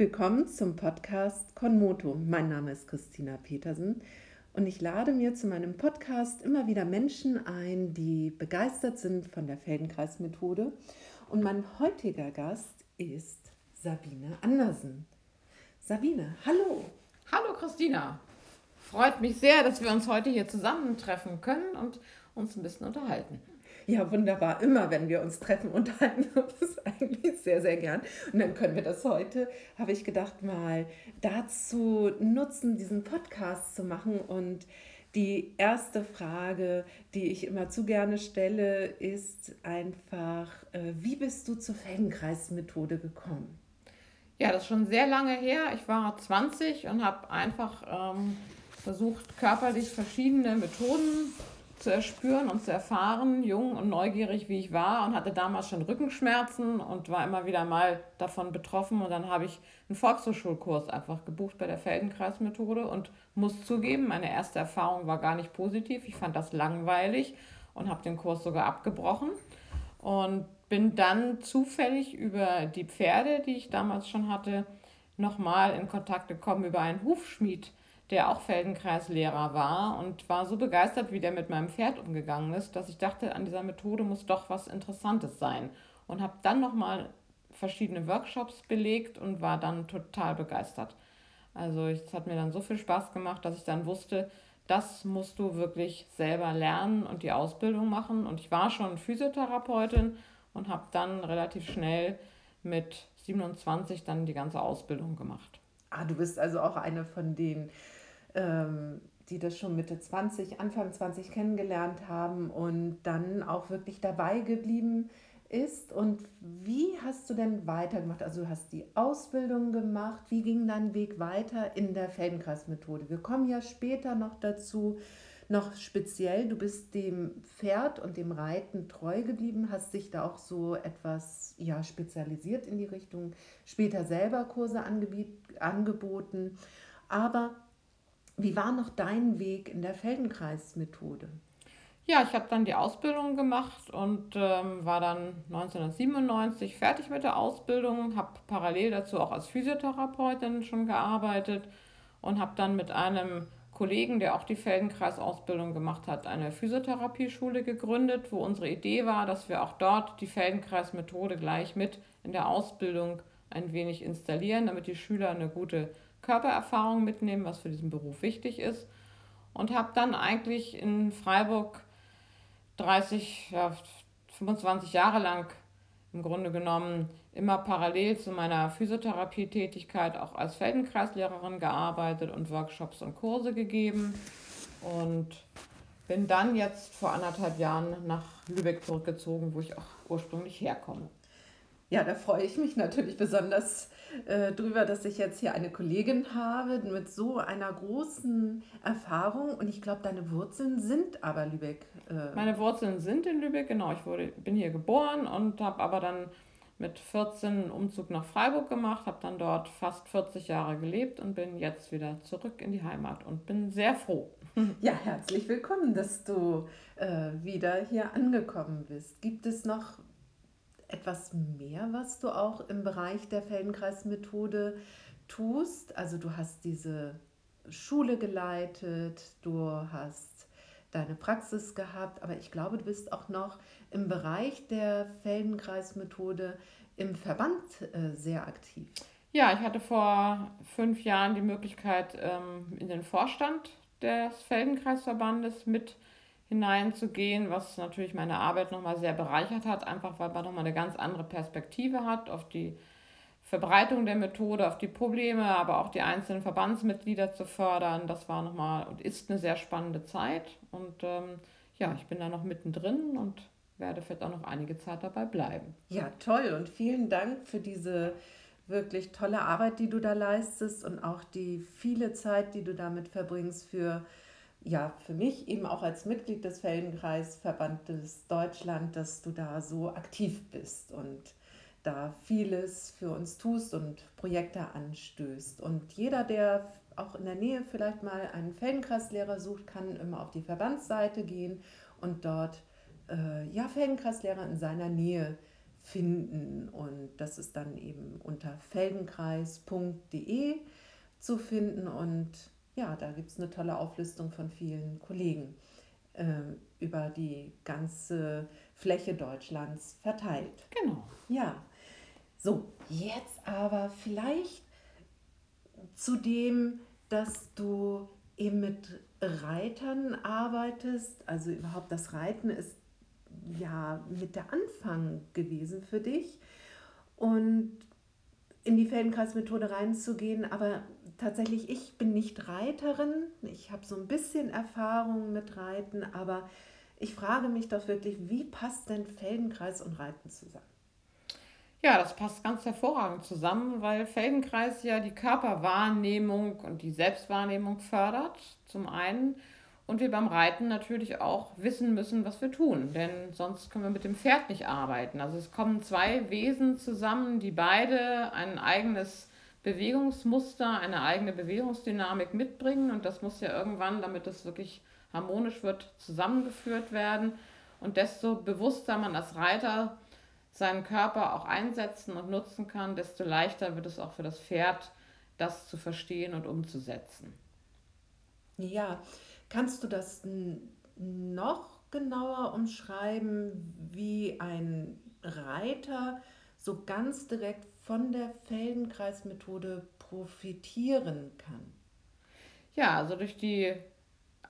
Willkommen zum Podcast Konmoto. Mein Name ist Christina Petersen und ich lade mir zu meinem Podcast immer wieder Menschen ein, die begeistert sind von der Feldenkreismethode. Und mein heutiger Gast ist Sabine Andersen. Sabine, hallo. Hallo Christina. Freut mich sehr, dass wir uns heute hier zusammentreffen können und uns ein bisschen unterhalten. Ja, wunderbar. Immer, wenn wir uns treffen, unterhalten wir uns eigentlich sehr, sehr gern. Und dann können wir das heute, habe ich gedacht, mal dazu nutzen, diesen Podcast zu machen. Und die erste Frage, die ich immer zu gerne stelle, ist einfach, äh, wie bist du zur Feldenkreismethode gekommen? Ja, das ist schon sehr lange her. Ich war 20 und habe einfach ähm, versucht, körperlich verschiedene Methoden zu erspüren und zu erfahren, jung und neugierig wie ich war und hatte damals schon Rückenschmerzen und war immer wieder mal davon betroffen. Und dann habe ich einen Volkshochschulkurs einfach gebucht bei der Feldenkreismethode und muss zugeben, meine erste Erfahrung war gar nicht positiv. Ich fand das langweilig und habe den Kurs sogar abgebrochen und bin dann zufällig über die Pferde, die ich damals schon hatte, nochmal in Kontakt gekommen über einen Hufschmied der auch Feldenkreislehrer war und war so begeistert, wie der mit meinem Pferd umgegangen ist, dass ich dachte, an dieser Methode muss doch was Interessantes sein. Und habe dann nochmal verschiedene Workshops belegt und war dann total begeistert. Also es hat mir dann so viel Spaß gemacht, dass ich dann wusste, das musst du wirklich selber lernen und die Ausbildung machen. Und ich war schon Physiotherapeutin und habe dann relativ schnell mit 27 dann die ganze Ausbildung gemacht. Ah, du bist also auch eine von den ähm, die das schon Mitte 20, Anfang 20 kennengelernt haben und dann auch wirklich dabei geblieben ist. Und wie hast du denn weitergemacht? Also du hast die Ausbildung gemacht. Wie ging dein Weg weiter in der Feldenkreismethode? Wir kommen ja später noch dazu, noch speziell, du bist dem Pferd und dem Reiten treu geblieben, hast dich da auch so etwas ja, spezialisiert in die Richtung, später selber Kurse angeboten. Aber wie war noch dein Weg in der Feldenkreismethode? Ja, ich habe dann die Ausbildung gemacht und ähm, war dann 1997 fertig mit der Ausbildung, habe parallel dazu auch als Physiotherapeutin schon gearbeitet und habe dann mit einem Kollegen, der auch die Feldenkreisausbildung gemacht hat, eine Physiotherapieschule gegründet, wo unsere Idee war, dass wir auch dort die Feldenkreismethode gleich mit in der Ausbildung ein wenig installieren, damit die Schüler eine gute Körpererfahrung mitnehmen, was für diesen Beruf wichtig ist. Und habe dann eigentlich in Freiburg 30, ja, 25 Jahre lang im Grunde genommen immer parallel zu meiner Physiotherapie-Tätigkeit auch als Feldenkreislehrerin gearbeitet und Workshops und Kurse gegeben. Und bin dann jetzt vor anderthalb Jahren nach Lübeck zurückgezogen, wo ich auch ursprünglich herkomme. Ja, da freue ich mich natürlich besonders äh, drüber, dass ich jetzt hier eine Kollegin habe mit so einer großen Erfahrung. Und ich glaube, deine Wurzeln sind aber Lübeck. Äh Meine Wurzeln sind in Lübeck, genau. Ich wurde, bin hier geboren und habe aber dann mit 14 einen Umzug nach Freiburg gemacht, habe dann dort fast 40 Jahre gelebt und bin jetzt wieder zurück in die Heimat und bin sehr froh. Ja, herzlich willkommen, dass du äh, wieder hier angekommen bist. Gibt es noch etwas mehr, was du auch im Bereich der Feldenkreismethode tust? Also du hast diese Schule geleitet, du hast deine Praxis gehabt, aber ich glaube, du bist auch noch im Bereich der Feldenkreismethode im Verband äh, sehr aktiv. Ja, ich hatte vor fünf Jahren die Möglichkeit, ähm, in den Vorstand des Feldenkreisverbandes mit hineinzugehen, was natürlich meine Arbeit nochmal sehr bereichert hat, einfach weil man nochmal eine ganz andere Perspektive hat auf die Verbreitung der Methode, auf die Probleme, aber auch die einzelnen Verbandsmitglieder zu fördern. Das war nochmal und ist eine sehr spannende Zeit. Und ähm, ja, ich bin da noch mittendrin und werde vielleicht auch noch einige Zeit dabei bleiben. Ja, toll und vielen Dank für diese wirklich tolle Arbeit, die du da leistest und auch die viele Zeit, die du damit verbringst für ja, für mich eben auch als Mitglied des Feldenkreisverbandes Deutschland, dass du da so aktiv bist und da vieles für uns tust und Projekte anstößt. Und jeder, der auch in der Nähe vielleicht mal einen Feldenkreislehrer sucht, kann immer auf die Verbandsseite gehen und dort äh, ja, Feldenkreislehrer in seiner Nähe finden. Und das ist dann eben unter feldenkreis.de zu finden. Und ja, da gibt es eine tolle Auflistung von vielen Kollegen äh, über die ganze Fläche Deutschlands verteilt. Genau. Ja. So, jetzt aber vielleicht zu dem, dass du eben mit Reitern arbeitest. Also überhaupt das Reiten ist ja mit der Anfang gewesen für dich. Und in die Feldenkreismethode reinzugehen, aber tatsächlich, ich bin nicht Reiterin. Ich habe so ein bisschen Erfahrung mit Reiten, aber ich frage mich doch wirklich, wie passt denn Feldenkreis und Reiten zusammen? Ja, das passt ganz hervorragend zusammen, weil Feldenkreis ja die Körperwahrnehmung und die Selbstwahrnehmung fördert, zum einen. Und wir beim Reiten natürlich auch wissen müssen, was wir tun, denn sonst können wir mit dem Pferd nicht arbeiten. Also es kommen zwei Wesen zusammen, die beide ein eigenes Bewegungsmuster, eine eigene Bewegungsdynamik mitbringen und das muss ja irgendwann, damit es wirklich harmonisch wird, zusammengeführt werden. Und desto bewusster man als Reiter seinen Körper auch einsetzen und nutzen kann, desto leichter wird es auch für das Pferd, das zu verstehen und umzusetzen. Ja, kannst du das noch genauer umschreiben, wie ein Reiter so ganz direkt von der Feldenkreismethode profitieren kann? Ja, also durch die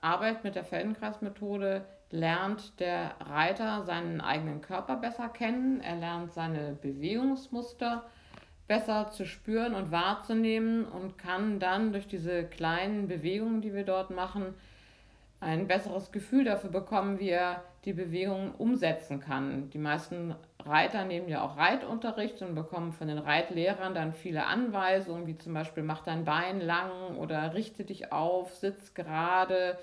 Arbeit mit der Feldenkreismethode lernt der Reiter seinen eigenen Körper besser kennen, er lernt seine Bewegungsmuster besser zu spüren und wahrzunehmen und kann dann durch diese kleinen Bewegungen, die wir dort machen, ein besseres Gefühl dafür bekommen, wie er die Bewegungen umsetzen kann. Die meisten Reiter nehmen ja auch Reitunterricht und bekommen von den Reitlehrern dann viele Anweisungen, wie zum Beispiel mach dein Bein lang oder richte dich auf, sitz gerade,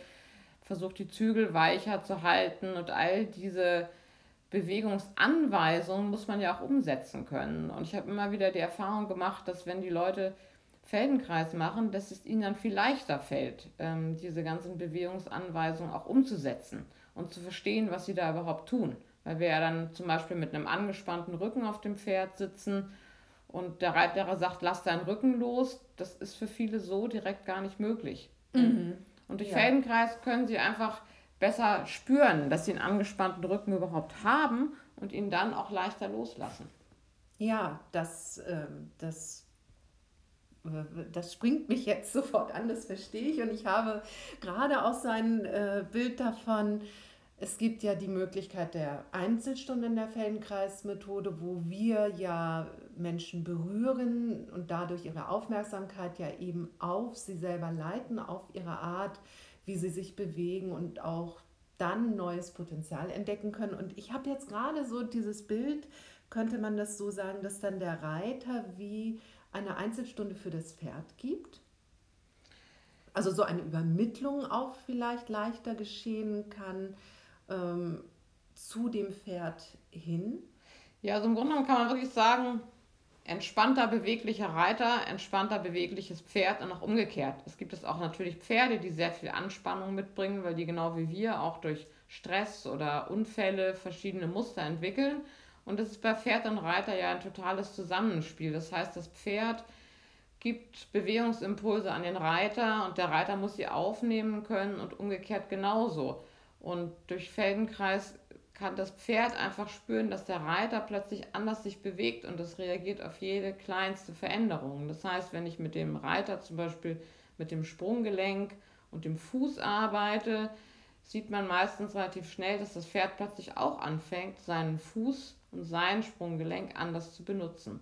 versucht die Zügel weicher zu halten und all diese Bewegungsanweisungen muss man ja auch umsetzen können. Und ich habe immer wieder die Erfahrung gemacht, dass wenn die Leute Feldenkreis machen, dass es ihnen dann viel leichter fällt, ähm, diese ganzen Bewegungsanweisungen auch umzusetzen und zu verstehen, was sie da überhaupt tun. Weil wir ja dann zum Beispiel mit einem angespannten Rücken auf dem Pferd sitzen und der Reitlehrer sagt, lass deinen Rücken los, das ist für viele so direkt gar nicht möglich. Mhm. Und durch ja. Feldenkreis können sie einfach besser spüren, dass sie einen angespannten Rücken überhaupt haben und ihn dann auch leichter loslassen. Ja, das, äh, das, das springt mich jetzt sofort an, das verstehe ich. Und ich habe gerade auch so ein äh, Bild davon, es gibt ja die Möglichkeit der Einzelstunde in der Feldenkreismethode, wo wir ja Menschen berühren und dadurch ihre Aufmerksamkeit ja eben auf sie selber leiten, auf ihre Art, wie sie sich bewegen und auch dann neues Potenzial entdecken können. Und ich habe jetzt gerade so dieses Bild, könnte man das so sagen, dass dann der Reiter wie eine Einzelstunde für das Pferd gibt? Also so eine Übermittlung auch vielleicht leichter geschehen kann ähm, zu dem Pferd hin? Ja, also im Grunde genommen kann man wirklich sagen, entspannter, beweglicher Reiter, entspannter, bewegliches Pferd und auch umgekehrt. Es gibt es auch natürlich Pferde, die sehr viel Anspannung mitbringen, weil die genau wie wir auch durch Stress oder Unfälle verschiedene Muster entwickeln. Und das ist bei Pferd und Reiter ja ein totales Zusammenspiel. Das heißt, das Pferd gibt Bewegungsimpulse an den Reiter und der Reiter muss sie aufnehmen können und umgekehrt genauso. Und durch Feldenkreis kann das Pferd einfach spüren, dass der Reiter plötzlich anders sich bewegt und es reagiert auf jede kleinste Veränderung. Das heißt, wenn ich mit dem Reiter zum Beispiel mit dem Sprunggelenk und dem Fuß arbeite, sieht man meistens relativ schnell, dass das Pferd plötzlich auch anfängt, seinen Fuß und sein Sprunggelenk anders zu benutzen.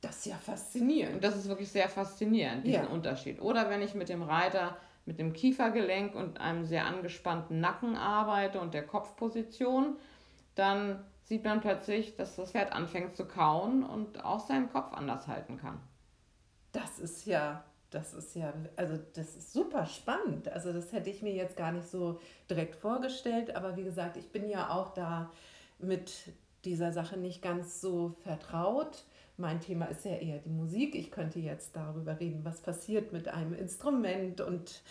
Das ist ja faszinierend. Das ist wirklich sehr faszinierend, diesen ja. Unterschied. Oder wenn ich mit dem Reiter mit dem Kiefergelenk und einem sehr angespannten Nacken arbeite und der Kopfposition, dann sieht man plötzlich, dass das Pferd anfängt zu kauen und auch seinen Kopf anders halten kann. Das ist ja, das ist ja, also das ist super spannend. Also das hätte ich mir jetzt gar nicht so direkt vorgestellt, aber wie gesagt, ich bin ja auch da mit dieser Sache nicht ganz so vertraut mein Thema ist ja eher die Musik. Ich könnte jetzt darüber reden, was passiert mit einem Instrument und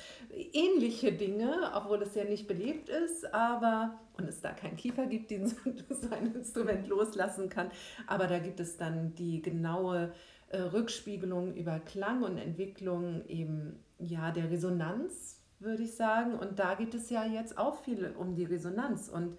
ähnliche Dinge, obwohl es ja nicht belebt ist, aber und es da keinen Kiefer gibt, den so ein Instrument loslassen kann. Aber da gibt es dann die genaue äh, Rückspiegelung über Klang und Entwicklung eben ja der Resonanz, würde ich sagen. Und da geht es ja jetzt auch viel um die Resonanz und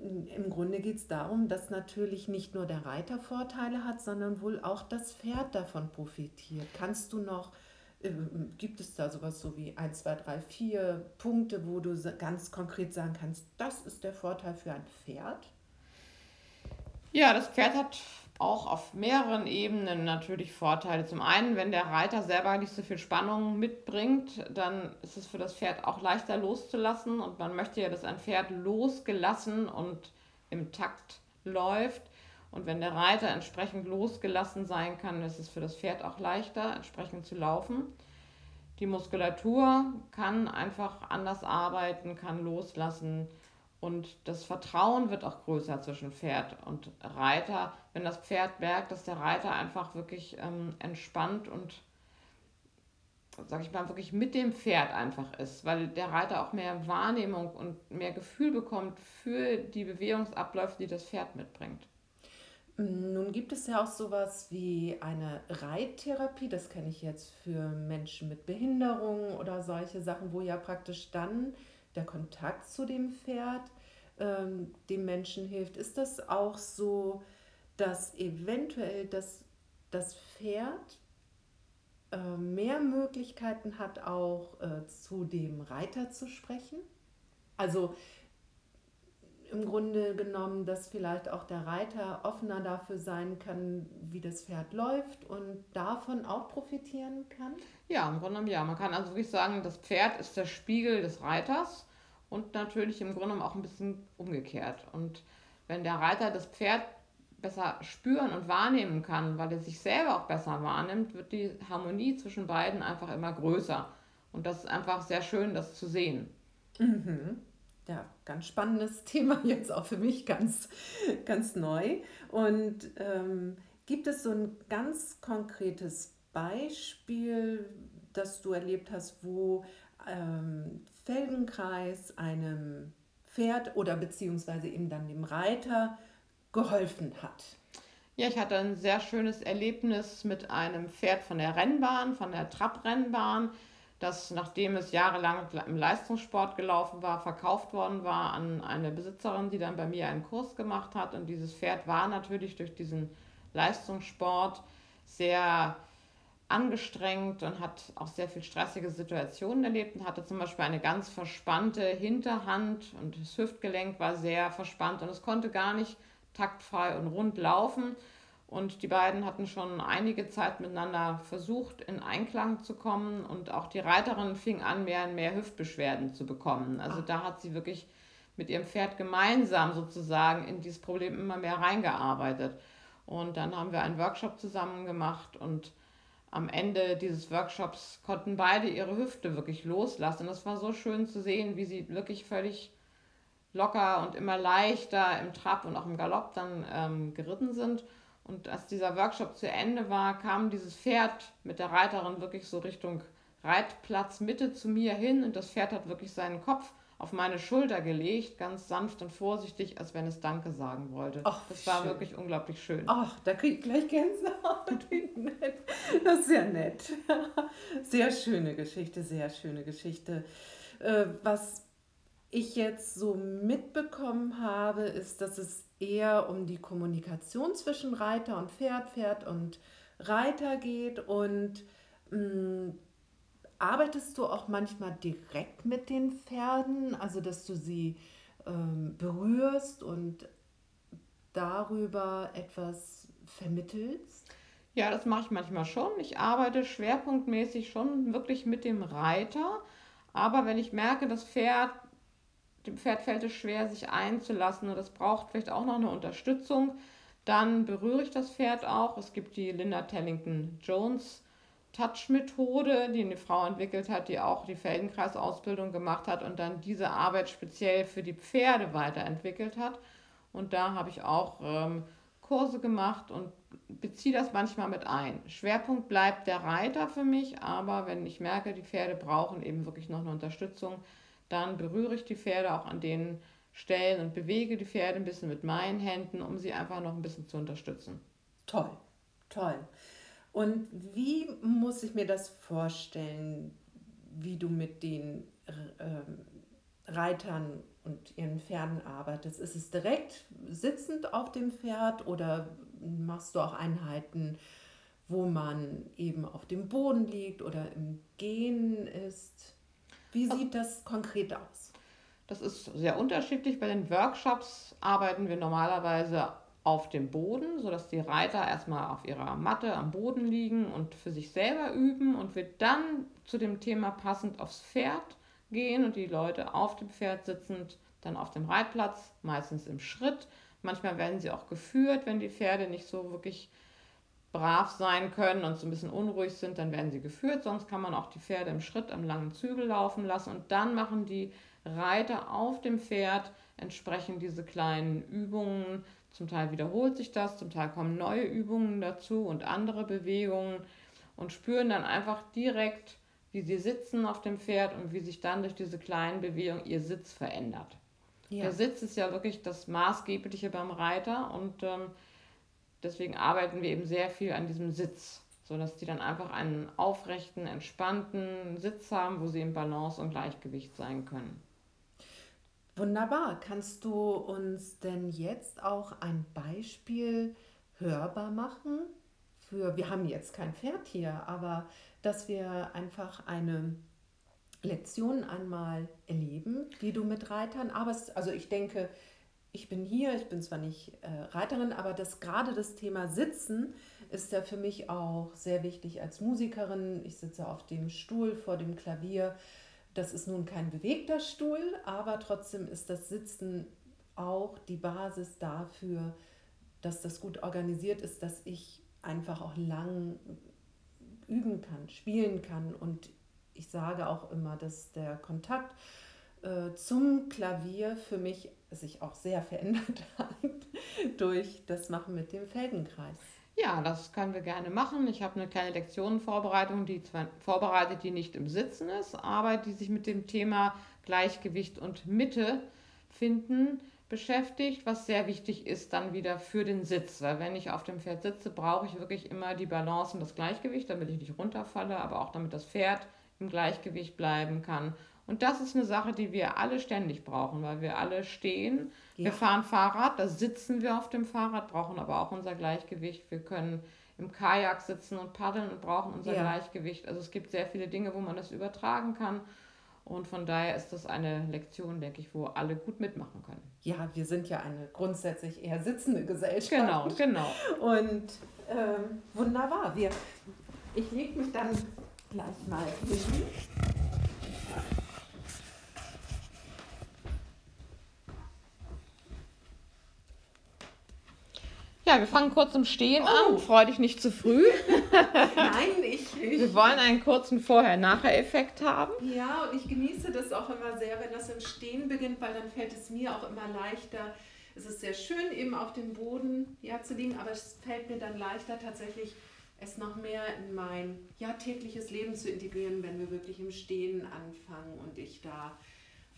im Grunde geht es darum, dass natürlich nicht nur der Reiter Vorteile hat, sondern wohl auch das Pferd davon profitiert. Kannst du noch, äh, gibt es da sowas so wie 1, 2, 3, 4 Punkte, wo du ganz konkret sagen kannst, das ist der Vorteil für ein Pferd? Ja, das Pferd hat auch auf mehreren Ebenen natürlich Vorteile. Zum einen, wenn der Reiter selber nicht so viel Spannung mitbringt, dann ist es für das Pferd auch leichter loszulassen und man möchte ja, dass ein Pferd losgelassen und im Takt läuft. Und wenn der Reiter entsprechend losgelassen sein kann, ist es für das Pferd auch leichter, entsprechend zu laufen. Die Muskulatur kann einfach anders arbeiten, kann loslassen und das Vertrauen wird auch größer zwischen Pferd und Reiter, wenn das Pferd merkt, dass der Reiter einfach wirklich ähm, entspannt und, sag ich mal, wirklich mit dem Pferd einfach ist, weil der Reiter auch mehr Wahrnehmung und mehr Gefühl bekommt für die Bewegungsabläufe, die das Pferd mitbringt. Nun gibt es ja auch sowas wie eine Reittherapie, das kenne ich jetzt für Menschen mit Behinderungen oder solche Sachen, wo ja praktisch dann der Kontakt zu dem Pferd ähm, dem Menschen hilft. Ist das auch so, dass eventuell das, das Pferd äh, mehr Möglichkeiten hat, auch äh, zu dem Reiter zu sprechen? Also im Grunde genommen, dass vielleicht auch der Reiter offener dafür sein kann, wie das Pferd läuft und davon auch profitieren kann? Ja, im Grunde genommen ja. Man kann also wirklich sagen, das Pferd ist der Spiegel des Reiters und natürlich im Grunde auch ein bisschen umgekehrt. Und wenn der Reiter das Pferd besser spüren und wahrnehmen kann, weil er sich selber auch besser wahrnimmt, wird die Harmonie zwischen beiden einfach immer größer. Und das ist einfach sehr schön, das zu sehen. Mhm. Ja, ganz spannendes Thema jetzt auch für mich ganz, ganz neu. Und ähm, gibt es so ein ganz konkretes Beispiel, das du erlebt hast, wo ähm, Feldenkreis einem Pferd oder beziehungsweise eben dann dem Reiter geholfen hat. Ja, ich hatte ein sehr schönes Erlebnis mit einem Pferd von der Rennbahn, von der Trabrennbahn, das nachdem es jahrelang im Leistungssport gelaufen war, verkauft worden war an eine Besitzerin, die dann bei mir einen Kurs gemacht hat. Und dieses Pferd war natürlich durch diesen Leistungssport sehr angestrengt und hat auch sehr viel stressige Situationen erlebt und hatte zum Beispiel eine ganz verspannte Hinterhand und das Hüftgelenk war sehr verspannt und es konnte gar nicht taktfrei und rund laufen. Und die beiden hatten schon einige Zeit miteinander versucht, in Einklang zu kommen. Und auch die Reiterin fing an, mehr und mehr Hüftbeschwerden zu bekommen. Also da hat sie wirklich mit ihrem Pferd gemeinsam sozusagen in dieses Problem immer mehr reingearbeitet. Und dann haben wir einen Workshop zusammen gemacht und am Ende dieses Workshops konnten beide ihre Hüfte wirklich loslassen. Und es war so schön zu sehen, wie sie wirklich völlig locker und immer leichter im Trab und auch im Galopp dann ähm, geritten sind. Und als dieser Workshop zu Ende war, kam dieses Pferd mit der Reiterin wirklich so Richtung Reitplatz Mitte zu mir hin und das Pferd hat wirklich seinen Kopf auf meine Schulter gelegt, ganz sanft und vorsichtig, als wenn es Danke sagen wollte. Ach, das war schön. wirklich unglaublich schön. Ach, da kriege ich gleich Gänsehaut. Wie nett. Das ist ja nett. Sehr schöne Geschichte, sehr schöne Geschichte. Äh, was ich jetzt so mitbekommen habe, ist, dass es eher um die Kommunikation zwischen Reiter und Pferd, Pferd und Reiter geht und mh, mm, Arbeitest du auch manchmal direkt mit den Pferden, also dass du sie ähm, berührst und darüber etwas vermittelst? Ja, das mache ich manchmal schon. Ich arbeite schwerpunktmäßig schon wirklich mit dem Reiter. Aber wenn ich merke, das Pferd, dem Pferd fällt es schwer, sich einzulassen und es braucht vielleicht auch noch eine Unterstützung, dann berühre ich das Pferd auch. Es gibt die Linda Tellington Jones Touch-Methode, die eine Frau entwickelt hat, die auch die Feldenkreisausbildung gemacht hat und dann diese Arbeit speziell für die Pferde weiterentwickelt hat. Und da habe ich auch ähm, Kurse gemacht und beziehe das manchmal mit ein. Schwerpunkt bleibt der Reiter für mich, aber wenn ich merke, die Pferde brauchen eben wirklich noch eine Unterstützung, dann berühre ich die Pferde auch an den Stellen und bewege die Pferde ein bisschen mit meinen Händen, um sie einfach noch ein bisschen zu unterstützen. Toll, toll. Und wie muss ich mir das vorstellen, wie du mit den äh, Reitern und ihren Pferden arbeitest? Ist es direkt sitzend auf dem Pferd oder machst du auch Einheiten, wo man eben auf dem Boden liegt oder im Gehen ist? Wie sieht das konkret aus? Das ist sehr unterschiedlich. Bei den Workshops arbeiten wir normalerweise auf dem Boden, sodass die Reiter erstmal auf ihrer Matte am Boden liegen und für sich selber üben und wir dann zu dem Thema passend aufs Pferd gehen und die Leute auf dem Pferd sitzend dann auf dem Reitplatz, meistens im Schritt. Manchmal werden sie auch geführt, wenn die Pferde nicht so wirklich brav sein können und so ein bisschen unruhig sind, dann werden sie geführt. Sonst kann man auch die Pferde im Schritt am langen Zügel laufen lassen und dann machen die Reiter auf dem Pferd entsprechend diese kleinen Übungen. Zum Teil wiederholt sich das, zum Teil kommen neue Übungen dazu und andere Bewegungen und spüren dann einfach direkt, wie sie sitzen auf dem Pferd und wie sich dann durch diese kleinen Bewegungen ihr Sitz verändert. Ja. Der Sitz ist ja wirklich das Maßgebliche beim Reiter und ähm, deswegen arbeiten wir eben sehr viel an diesem Sitz, sodass die dann einfach einen aufrechten, entspannten Sitz haben, wo sie im Balance und Gleichgewicht sein können. Wunderbar. Kannst du uns denn jetzt auch ein Beispiel hörbar machen? Für, wir haben jetzt kein Pferd hier, aber dass wir einfach eine Lektion einmal erleben, die du mit Reitern, aber also ich denke, ich bin hier, ich bin zwar nicht äh, Reiterin, aber das gerade das Thema Sitzen ist ja für mich auch sehr wichtig als Musikerin. Ich sitze auf dem Stuhl vor dem Klavier. Das ist nun kein bewegter Stuhl, aber trotzdem ist das Sitzen auch die Basis dafür, dass das gut organisiert ist, dass ich einfach auch lang üben kann, spielen kann. Und ich sage auch immer, dass der Kontakt äh, zum Klavier für mich sich auch sehr verändert hat durch das Machen mit dem Feldenkreis. Ja, das können wir gerne machen. Ich habe eine kleine Lektionenvorbereitung, die zwar vorbereitet, die nicht im Sitzen ist, aber die sich mit dem Thema Gleichgewicht und Mitte finden beschäftigt, was sehr wichtig ist dann wieder für den Sitz. Weil wenn ich auf dem Pferd sitze, brauche ich wirklich immer die Balance und das Gleichgewicht, damit ich nicht runterfalle, aber auch damit das Pferd im Gleichgewicht bleiben kann und das ist eine Sache, die wir alle ständig brauchen, weil wir alle stehen. Ja. Wir fahren Fahrrad, da sitzen wir auf dem Fahrrad, brauchen aber auch unser Gleichgewicht. Wir können im Kajak sitzen und paddeln und brauchen unser ja. Gleichgewicht. Also es gibt sehr viele Dinge, wo man das übertragen kann. Und von daher ist das eine Lektion, denke ich, wo alle gut mitmachen können. Ja, wir sind ja eine grundsätzlich eher sitzende Gesellschaft. Genau, genau. Und ähm, wunderbar. Wir, ich lege mich dann gleich mal hin. Ja, wir fangen kurz im Stehen oh. an. Freu dich nicht zu früh. Nein, ich, ich. Wir wollen einen kurzen Vorher-Nachher-Effekt haben. Ja, und ich genieße das auch immer sehr, wenn das im Stehen beginnt, weil dann fällt es mir auch immer leichter. Es ist sehr schön, eben auf dem Boden ja, zu liegen, aber es fällt mir dann leichter, tatsächlich es noch mehr in mein ja, tägliches Leben zu integrieren, wenn wir wirklich im Stehen anfangen und ich da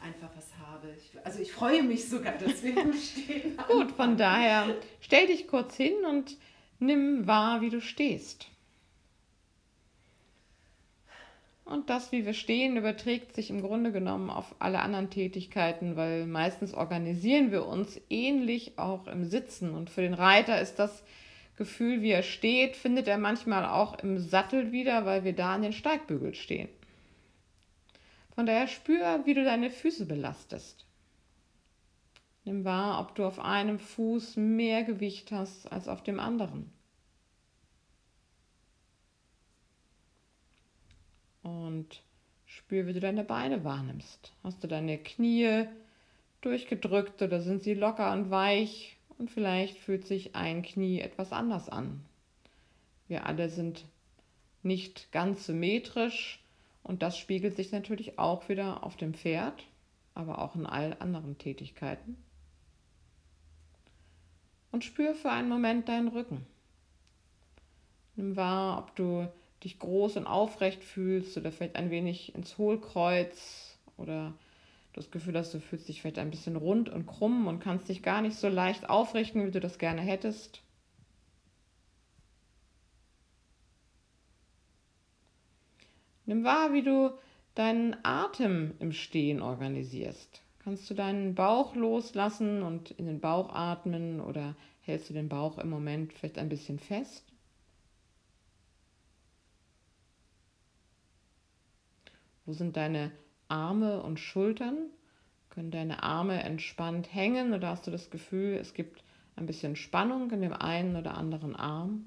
einfach was habe. Ich, also ich freue mich sogar, dass wir im Stehen. Gut, von daher stell dich kurz hin und nimm wahr, wie du stehst. Und das, wie wir stehen, überträgt sich im Grunde genommen auf alle anderen Tätigkeiten, weil meistens organisieren wir uns ähnlich auch im Sitzen. Und für den Reiter ist das Gefühl, wie er steht, findet er manchmal auch im Sattel wieder, weil wir da an den Steigbügel stehen. Von daher spür, wie du deine Füße belastest. Nimm wahr, ob du auf einem Fuß mehr Gewicht hast als auf dem anderen. Und spür, wie du deine Beine wahrnimmst. Hast du deine Knie durchgedrückt oder sind sie locker und weich? Und vielleicht fühlt sich ein Knie etwas anders an. Wir alle sind nicht ganz symmetrisch und das spiegelt sich natürlich auch wieder auf dem Pferd, aber auch in allen anderen Tätigkeiten. Und spür für einen Moment deinen Rücken. Nimm wahr, ob du dich groß und aufrecht fühlst oder vielleicht ein wenig ins Hohlkreuz oder das Gefühl hast, du fühlst dich vielleicht ein bisschen rund und krumm und kannst dich gar nicht so leicht aufrichten, wie du das gerne hättest. Nimm wahr, wie du deinen Atem im Stehen organisierst. Kannst du deinen Bauch loslassen und in den Bauch atmen oder hältst du den Bauch im Moment vielleicht ein bisschen fest? Wo sind deine Arme und Schultern? Können deine Arme entspannt hängen oder hast du das Gefühl, es gibt ein bisschen Spannung in dem einen oder anderen Arm?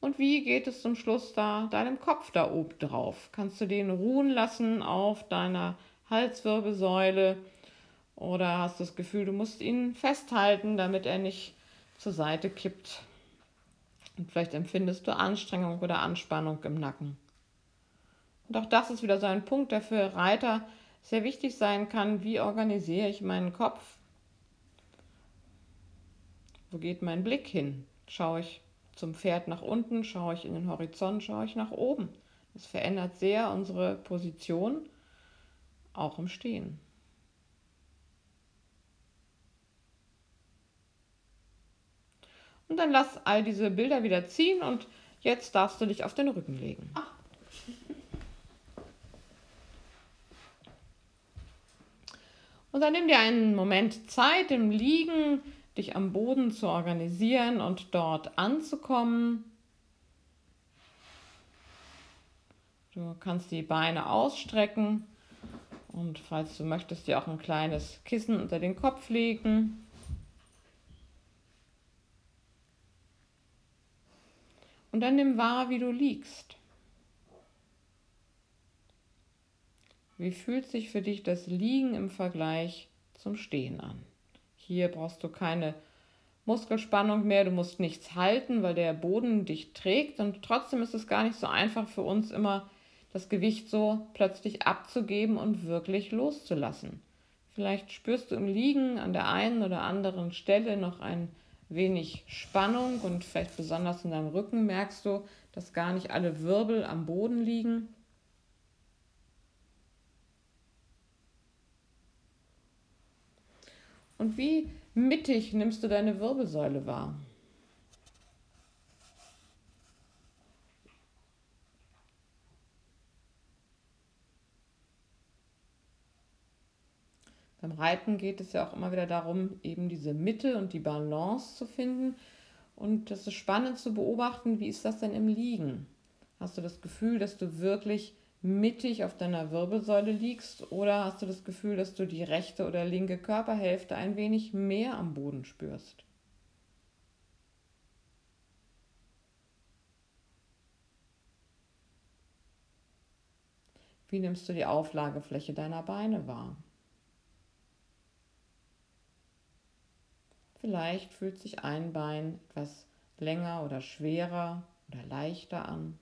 Und wie geht es zum Schluss da deinem Kopf da oben drauf? Kannst du den ruhen lassen auf deiner Halswirbelsäule oder hast du das Gefühl, du musst ihn festhalten, damit er nicht zur Seite kippt? Und vielleicht empfindest du Anstrengung oder Anspannung im Nacken. Und auch das ist wieder so ein Punkt, der für Reiter sehr wichtig sein kann. Wie organisiere ich meinen Kopf? Wo geht mein Blick hin? Schaue ich zum Pferd nach unten, schaue ich in den Horizont, schaue ich nach oben. Das verändert sehr unsere Position, auch im Stehen. Und dann lass all diese Bilder wieder ziehen und jetzt darfst du dich auf den Rücken legen. Ach. Und dann nimm dir einen Moment Zeit im Liegen, dich am Boden zu organisieren und dort anzukommen. Du kannst die Beine ausstrecken und falls du möchtest, dir auch ein kleines Kissen unter den Kopf legen. Und dann nimm wahr, wie du liegst. Wie fühlt sich für dich das Liegen im Vergleich zum Stehen an? Hier brauchst du keine Muskelspannung mehr, du musst nichts halten, weil der Boden dich trägt und trotzdem ist es gar nicht so einfach für uns immer das Gewicht so plötzlich abzugeben und wirklich loszulassen. Vielleicht spürst du im Liegen an der einen oder anderen Stelle noch ein wenig Spannung und vielleicht besonders in deinem Rücken merkst du, dass gar nicht alle Wirbel am Boden liegen. Und wie mittig nimmst du deine Wirbelsäule wahr? Beim Reiten geht es ja auch immer wieder darum, eben diese Mitte und die Balance zu finden. Und das ist spannend zu beobachten, wie ist das denn im Liegen? Hast du das Gefühl, dass du wirklich mittig auf deiner Wirbelsäule liegst oder hast du das Gefühl, dass du die rechte oder linke Körperhälfte ein wenig mehr am Boden spürst? Wie nimmst du die Auflagefläche deiner Beine wahr? Vielleicht fühlt sich ein Bein etwas länger oder schwerer oder leichter an.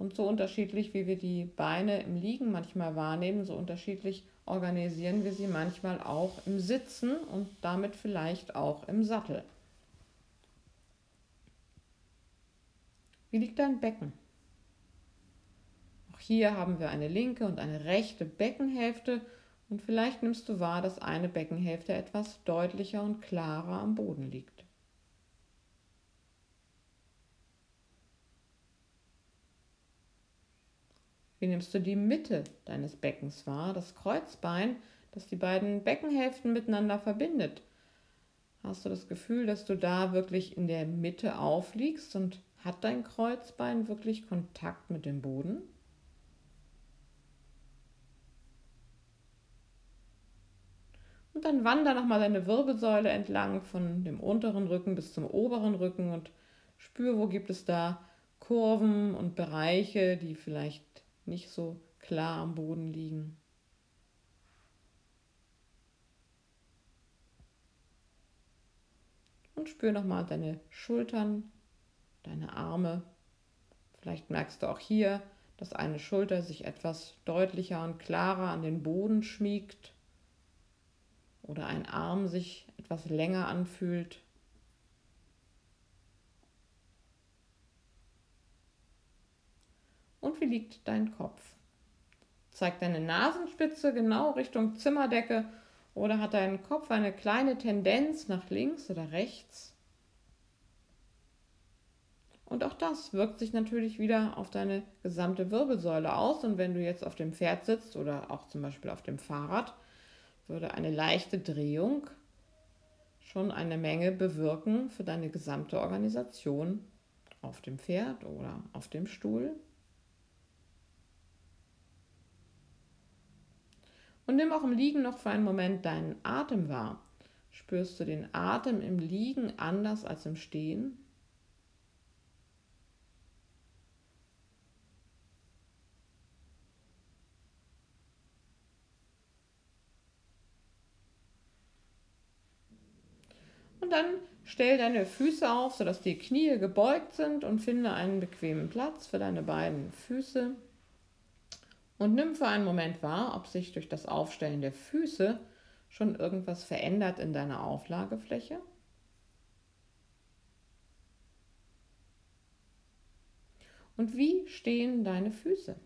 Und so unterschiedlich, wie wir die Beine im Liegen manchmal wahrnehmen, so unterschiedlich organisieren wir sie manchmal auch im Sitzen und damit vielleicht auch im Sattel. Wie liegt dein Becken? Auch hier haben wir eine linke und eine rechte Beckenhälfte und vielleicht nimmst du wahr, dass eine Beckenhälfte etwas deutlicher und klarer am Boden liegt. Wie nimmst du die Mitte deines Beckens wahr, das Kreuzbein, das die beiden Beckenhälften miteinander verbindet? Hast du das Gefühl, dass du da wirklich in der Mitte aufliegst und hat dein Kreuzbein wirklich Kontakt mit dem Boden? Und dann wander nochmal deine Wirbelsäule entlang von dem unteren Rücken bis zum oberen Rücken und spür, wo gibt es da Kurven und Bereiche, die vielleicht nicht so klar am Boden liegen. Und spür nochmal deine Schultern, deine Arme. Vielleicht merkst du auch hier, dass eine Schulter sich etwas deutlicher und klarer an den Boden schmiegt oder ein Arm sich etwas länger anfühlt. Und wie liegt dein Kopf? Zeigt deine Nasenspitze genau Richtung Zimmerdecke oder hat dein Kopf eine kleine Tendenz nach links oder rechts? Und auch das wirkt sich natürlich wieder auf deine gesamte Wirbelsäule aus. Und wenn du jetzt auf dem Pferd sitzt oder auch zum Beispiel auf dem Fahrrad, würde eine leichte Drehung schon eine Menge bewirken für deine gesamte Organisation auf dem Pferd oder auf dem Stuhl. Und nimm auch im Liegen noch für einen Moment deinen Atem wahr. Spürst du den Atem im Liegen anders als im Stehen? Und dann stell deine Füße auf, sodass die Knie gebeugt sind und finde einen bequemen Platz für deine beiden Füße. Und nimm für einen Moment wahr, ob sich durch das Aufstellen der Füße schon irgendwas verändert in deiner Auflagefläche. Und wie stehen deine Füße?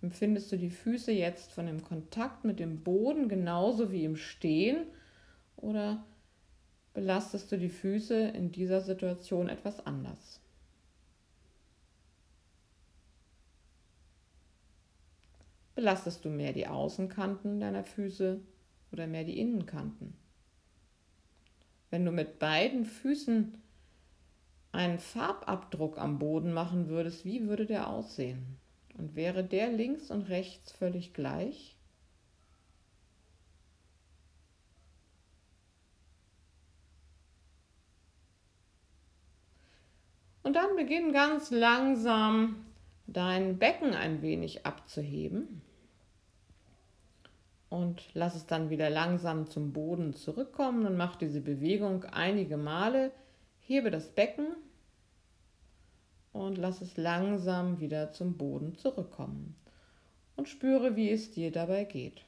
Empfindest du die Füße jetzt von dem Kontakt mit dem Boden genauso wie im Stehen oder belastest du die Füße in dieser Situation etwas anders? Belastest du mehr die Außenkanten deiner Füße oder mehr die Innenkanten? Wenn du mit beiden Füßen einen Farbabdruck am Boden machen würdest, wie würde der aussehen? Und wäre der links und rechts völlig gleich? Und dann beginn ganz langsam dein Becken ein wenig abzuheben und lass es dann wieder langsam zum Boden zurückkommen und mach diese Bewegung einige Male. Hebe das Becken und lass es langsam wieder zum Boden zurückkommen und spüre, wie es dir dabei geht.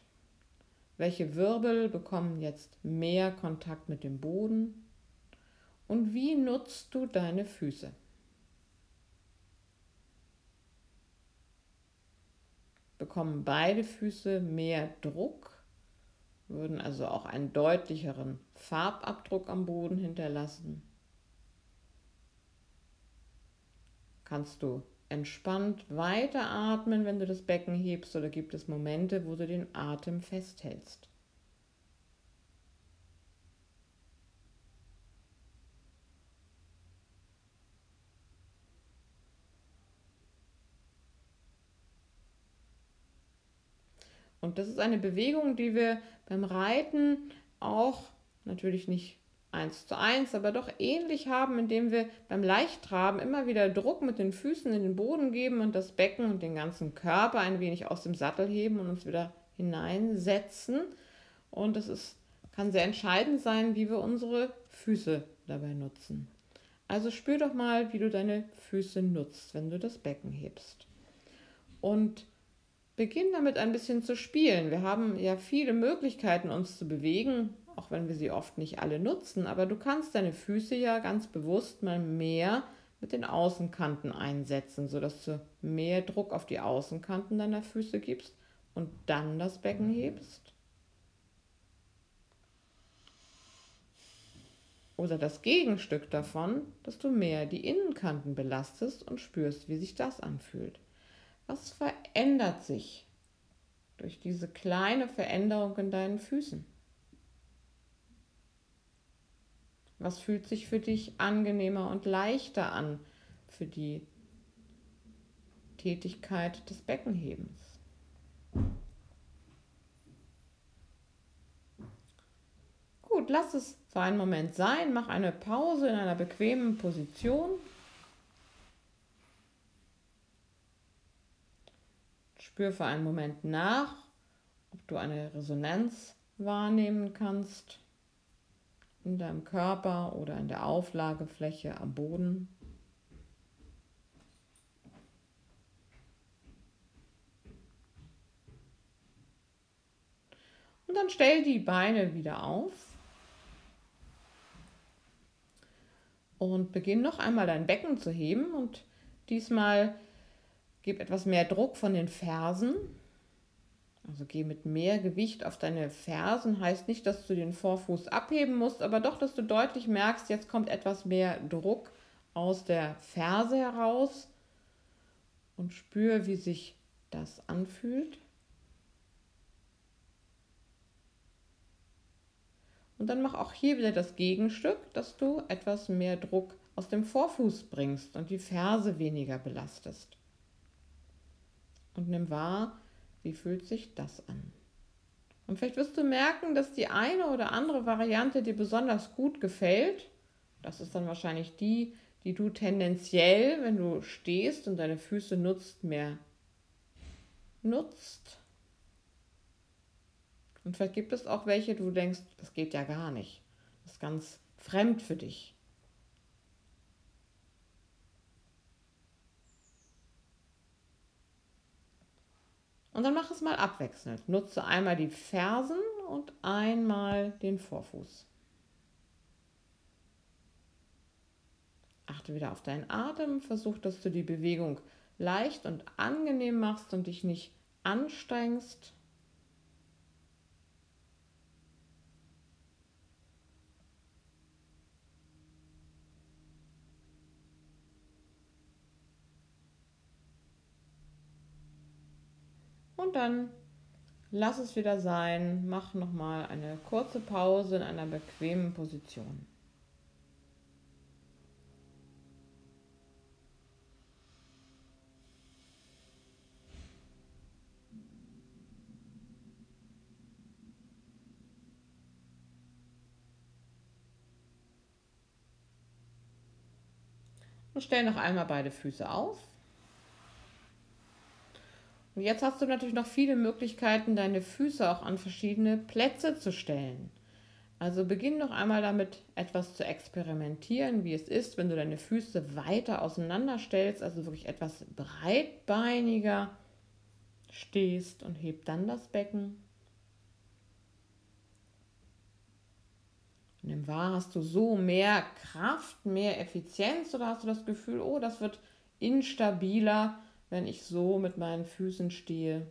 Welche Wirbel bekommen jetzt mehr Kontakt mit dem Boden und wie nutzt du deine Füße? Bekommen beide Füße mehr Druck, würden also auch einen deutlicheren Farbabdruck am Boden hinterlassen. Kannst du entspannt weiteratmen, wenn du das Becken hebst, oder gibt es Momente, wo du den Atem festhältst? Und das ist eine Bewegung, die wir beim Reiten auch natürlich nicht eins zu eins, aber doch ähnlich haben, indem wir beim Leichttraben immer wieder Druck mit den Füßen in den Boden geben und das Becken und den ganzen Körper ein wenig aus dem Sattel heben und uns wieder hineinsetzen. Und es ist, kann sehr entscheidend sein, wie wir unsere Füße dabei nutzen. Also spür doch mal, wie du deine Füße nutzt, wenn du das Becken hebst. Und Beginn damit ein bisschen zu spielen. Wir haben ja viele Möglichkeiten, uns zu bewegen, auch wenn wir sie oft nicht alle nutzen. Aber du kannst deine Füße ja ganz bewusst mal mehr mit den Außenkanten einsetzen, sodass du mehr Druck auf die Außenkanten deiner Füße gibst und dann das Becken hebst. Oder das Gegenstück davon, dass du mehr die Innenkanten belastest und spürst, wie sich das anfühlt. Was verändert sich durch diese kleine Veränderung in deinen Füßen? Was fühlt sich für dich angenehmer und leichter an für die Tätigkeit des Beckenhebens? Gut, lass es für einen Moment sein, mach eine Pause in einer bequemen Position Spür für einen Moment nach, ob du eine Resonanz wahrnehmen kannst in deinem Körper oder in der Auflagefläche am Boden. Und dann stell die Beine wieder auf. Und beginn noch einmal dein Becken zu heben und diesmal gib etwas mehr Druck von den Fersen. Also geh mit mehr Gewicht auf deine Fersen. Heißt nicht, dass du den Vorfuß abheben musst, aber doch, dass du deutlich merkst, jetzt kommt etwas mehr Druck aus der Ferse heraus. Und spür, wie sich das anfühlt. Und dann mach auch hier wieder das Gegenstück, dass du etwas mehr Druck aus dem Vorfuß bringst und die Ferse weniger belastest. Und nimm wahr, wie fühlt sich das an. Und vielleicht wirst du merken, dass die eine oder andere Variante dir besonders gut gefällt. Das ist dann wahrscheinlich die, die du tendenziell, wenn du stehst und deine Füße nutzt, mehr nutzt. Und vielleicht gibt es auch welche, du denkst, das geht ja gar nicht. Das ist ganz fremd für dich. Und dann mach es mal abwechselnd. Nutze einmal die Fersen und einmal den Vorfuß. Achte wieder auf deinen Atem. Versuch, dass du die Bewegung leicht und angenehm machst und dich nicht anstrengst. Dann lass es wieder sein. Mach nochmal eine kurze Pause in einer bequemen Position. Und stell noch einmal beide Füße auf. Und jetzt hast du natürlich noch viele Möglichkeiten, deine Füße auch an verschiedene Plätze zu stellen. Also beginn noch einmal damit, etwas zu experimentieren, wie es ist, wenn du deine Füße weiter auseinander stellst, also wirklich etwas breitbeiniger stehst und heb dann das Becken. Nimm wahr, hast du so mehr Kraft, mehr Effizienz oder hast du das Gefühl, oh, das wird instabiler, wenn ich so mit meinen Füßen stehe?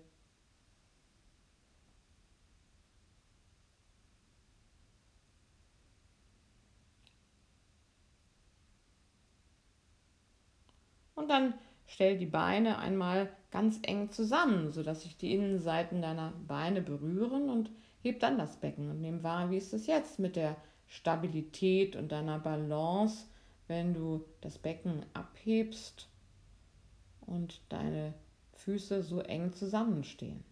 Und dann stell die Beine einmal ganz eng zusammen, sodass sich die Innenseiten deiner Beine berühren und heb dann das Becken und nimm wahr, wie ist es jetzt mit der Stabilität und deiner Balance, wenn du das Becken abhebst und deine Füße so eng zusammenstehen.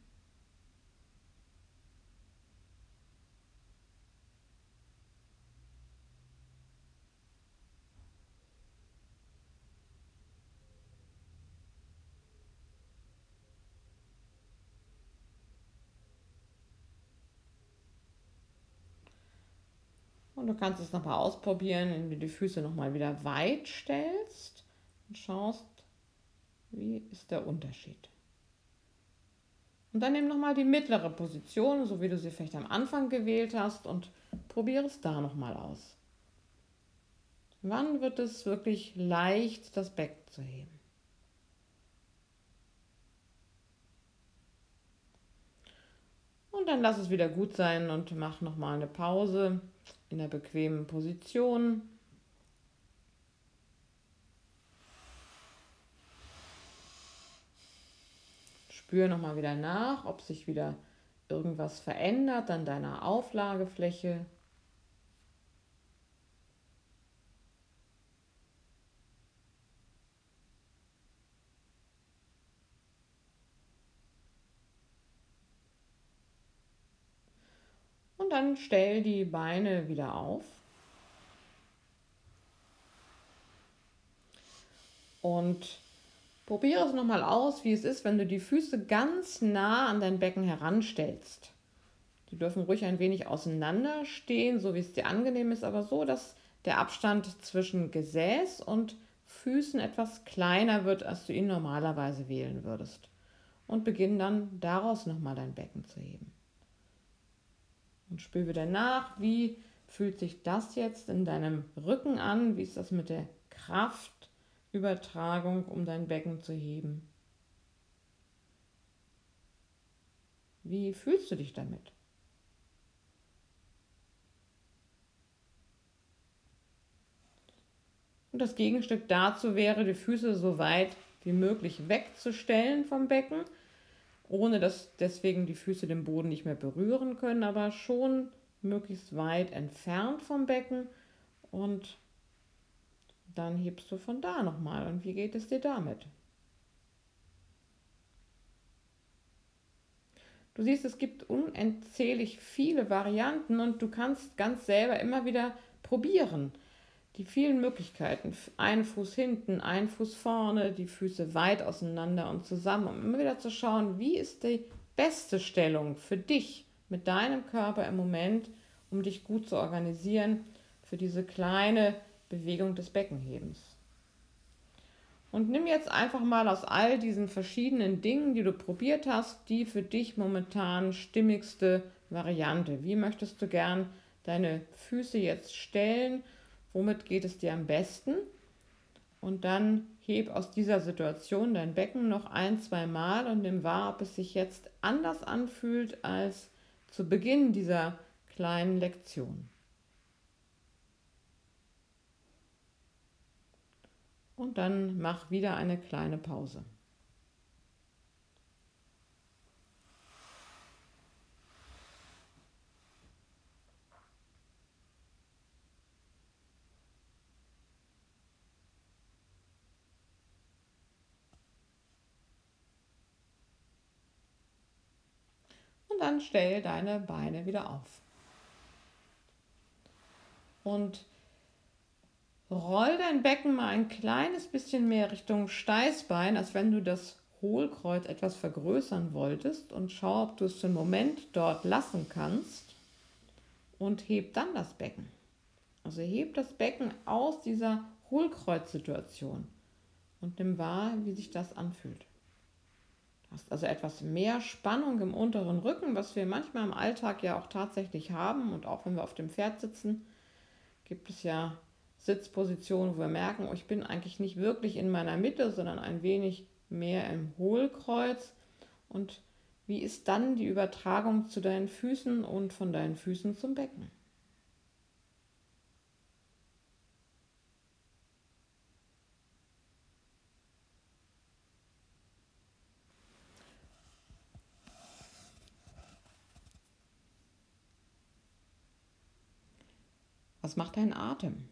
Und du kannst es nochmal ausprobieren, indem du die Füße nochmal wieder weit stellst und schaust, wie ist der Unterschied. Und dann nimm nochmal die mittlere Position, so wie du sie vielleicht am Anfang gewählt hast und probiere es da nochmal aus. Wann wird es wirklich leicht, das Becken zu heben? Und dann lass es wieder gut sein und mach nochmal eine Pause in der bequemen Position. Spür nochmal wieder nach, ob sich wieder irgendwas verändert an deiner Auflagefläche. Und dann stell die Beine wieder auf. Und probiere es nochmal aus, wie es ist, wenn du die Füße ganz nah an dein Becken heranstellst. Die dürfen ruhig ein wenig auseinander stehen, so wie es dir angenehm ist, aber so, dass der Abstand zwischen Gesäß und Füßen etwas kleiner wird, als du ihn normalerweise wählen würdest. Und beginn dann daraus nochmal dein Becken zu heben. Und spür wieder nach, wie fühlt sich das jetzt in deinem Rücken an? Wie ist das mit der Kraftübertragung, um dein Becken zu heben? Wie fühlst du dich damit? Und das Gegenstück dazu wäre, die Füße so weit wie möglich wegzustellen vom Becken, ohne dass deswegen die Füße den Boden nicht mehr berühren können, aber schon möglichst weit entfernt vom Becken und dann hebst du von da nochmal. Und wie geht es dir damit? Du siehst, es gibt unentzählig viele Varianten und du kannst ganz selber immer wieder probieren. Die vielen Möglichkeiten, ein Fuß hinten, ein Fuß vorne, die Füße weit auseinander und zusammen, um immer wieder zu schauen, wie ist die beste Stellung für dich mit deinem Körper im Moment, um dich gut zu organisieren für diese kleine Bewegung des Beckenhebens. Und nimm jetzt einfach mal aus all diesen verschiedenen Dingen, die du probiert hast, die für dich momentan stimmigste Variante. Wie möchtest du gern deine Füße jetzt stellen? Womit geht es dir am besten? Und dann heb aus dieser Situation dein Becken noch ein, zwei Mal und nimm wahr, ob es sich jetzt anders anfühlt als zu Beginn dieser kleinen Lektion. Und dann mach wieder eine kleine Pause. Und dann stell deine Beine wieder auf. Und Roll dein Becken mal ein kleines bisschen mehr Richtung Steißbein, als wenn du das Hohlkreuz etwas vergrößern wolltest und schau, ob du es für einen Moment dort lassen kannst und heb dann das Becken. Also heb das Becken aus dieser Hohlkreuzsituation und nimm wahr, wie sich das anfühlt. Du hast also etwas mehr Spannung im unteren Rücken, was wir manchmal im Alltag ja auch tatsächlich haben und auch wenn wir auf dem Pferd sitzen, gibt es ja Sitzposition, wo wir merken, oh, ich bin eigentlich nicht wirklich in meiner Mitte, sondern ein wenig mehr im Hohlkreuz. Und wie ist dann die Übertragung zu deinen Füßen und von deinen Füßen zum Becken? Was macht dein Atem?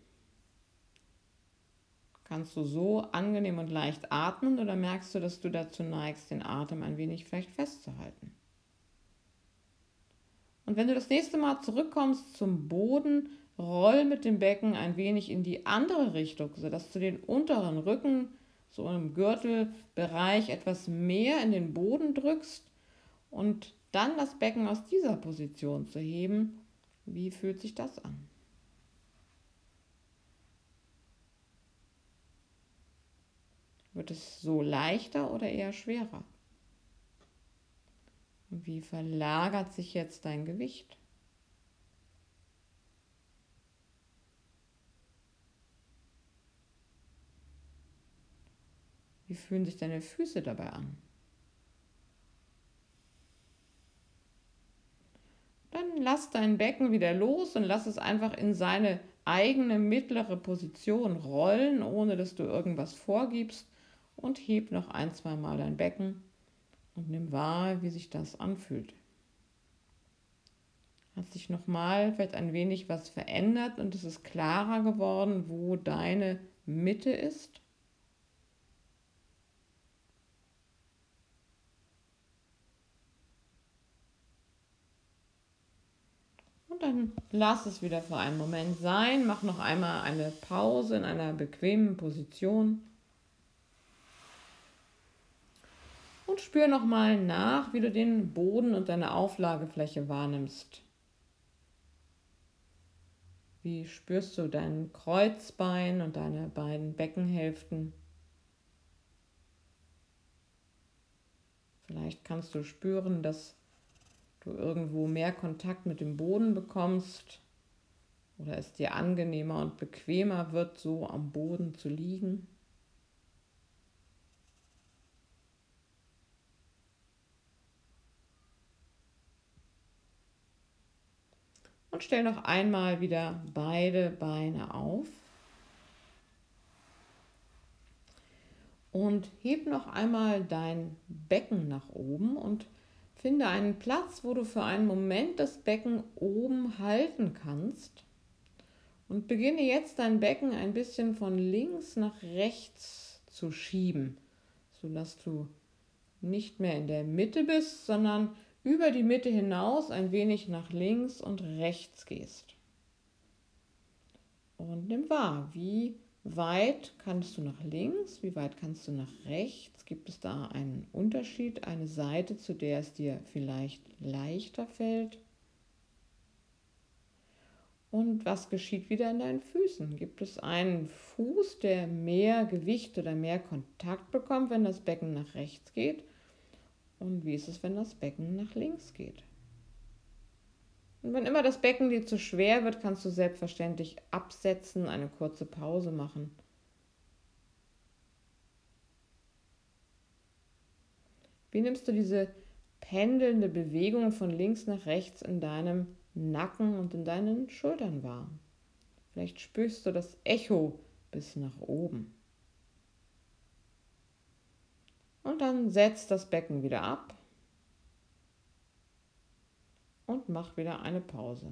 Kannst du so angenehm und leicht atmen oder merkst du, dass du dazu neigst, den Atem ein wenig vielleicht festzuhalten? Und wenn du das nächste Mal zurückkommst zum Boden, roll mit dem Becken ein wenig in die andere Richtung, sodass du den unteren Rücken so im Gürtelbereich etwas mehr in den Boden drückst und dann das Becken aus dieser Position zu heben. Wie fühlt sich das an? Wird es so leichter oder eher schwerer? Wie verlagert sich jetzt dein Gewicht? Wie fühlen sich deine Füße dabei an? Dann lass dein Becken wieder los und lass es einfach in seine eigene mittlere Position rollen, ohne dass du irgendwas vorgibst und heb noch ein, zwei Mal dein Becken und nimm wahr, wie sich das anfühlt. Hat sich nochmal vielleicht ein wenig was verändert und es ist klarer geworden, wo deine Mitte ist? Und dann lass es wieder für einen Moment sein. Mach noch einmal eine Pause in einer bequemen Position. Und spür nochmal nach, wie du den Boden und deine Auflagefläche wahrnimmst. Wie spürst du dein Kreuzbein und deine beiden Beckenhälften? Vielleicht kannst du spüren, dass du irgendwo mehr Kontakt mit dem Boden bekommst oder es dir angenehmer und bequemer wird, so am Boden zu liegen. Und stell noch einmal wieder beide Beine auf. Und heb noch einmal dein Becken nach oben und finde einen Platz, wo du für einen Moment das Becken oben halten kannst. Und beginne jetzt dein Becken ein bisschen von links nach rechts zu schieben, sodass du nicht mehr in der Mitte bist, sondern über die Mitte hinaus ein wenig nach links und rechts gehst. Und nimm wahr, wie weit kannst du nach links, wie weit kannst du nach rechts? Gibt es da einen Unterschied, eine Seite, zu der es dir vielleicht leichter fällt? Und was geschieht wieder in deinen Füßen? Gibt es einen Fuß, der mehr Gewicht oder mehr Kontakt bekommt, wenn das Becken nach rechts geht? Und wie ist es, wenn das Becken nach links geht? Und wenn immer das Becken dir zu schwer wird, kannst du selbstverständlich absetzen, eine kurze Pause machen. Wie nimmst du diese pendelnde Bewegung von links nach rechts in deinem Nacken und in deinen Schultern wahr? Vielleicht spürst du das Echo bis nach oben. Und dann setz das Becken wieder ab und mach wieder eine Pause.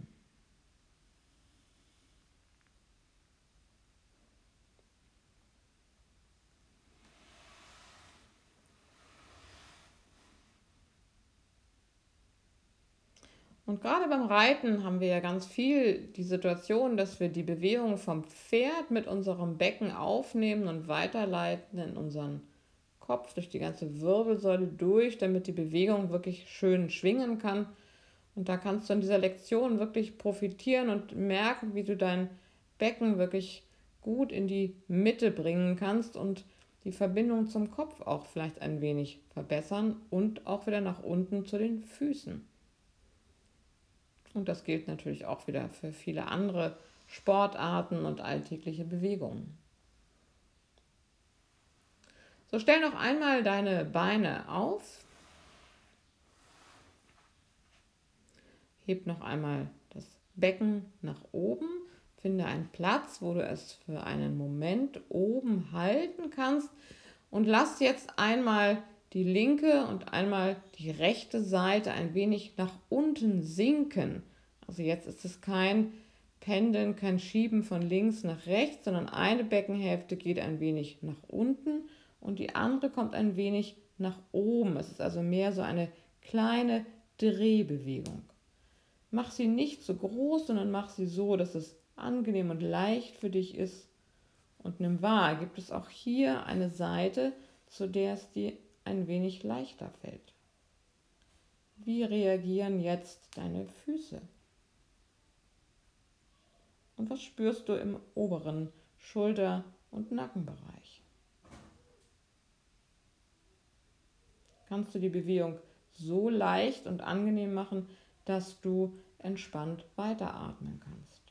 Und gerade beim Reiten haben wir ja ganz viel die Situation, dass wir die Bewegung vom Pferd mit unserem Becken aufnehmen und weiterleiten in unseren Kopf, durch die ganze Wirbelsäule durch, damit die Bewegung wirklich schön schwingen kann. Und da kannst du in dieser Lektion wirklich profitieren und merken, wie du dein Becken wirklich gut in die Mitte bringen kannst und die Verbindung zum Kopf auch vielleicht ein wenig verbessern und auch wieder nach unten zu den Füßen. Und das gilt natürlich auch wieder für viele andere Sportarten und alltägliche Bewegungen. So stell noch einmal deine Beine auf. Heb noch einmal das Becken nach oben. Finde einen Platz, wo du es für einen Moment oben halten kannst. Und lass jetzt einmal die linke und einmal die rechte Seite ein wenig nach unten sinken. Also jetzt ist es kein Pendeln, kein Schieben von links nach rechts, sondern eine Beckenhälfte geht ein wenig nach unten und die andere kommt ein wenig nach oben. Es ist also mehr so eine kleine Drehbewegung. Mach sie nicht so groß, sondern mach sie so, dass es angenehm und leicht für dich ist. Und nimm wahr, gibt es auch hier eine Seite, zu der es dir ein wenig leichter fällt. Wie reagieren jetzt deine Füße? Und was spürst du im oberen Schulter- und Nackenbereich? Kannst du die Bewegung so leicht und angenehm machen, dass du entspannt weiteratmen kannst.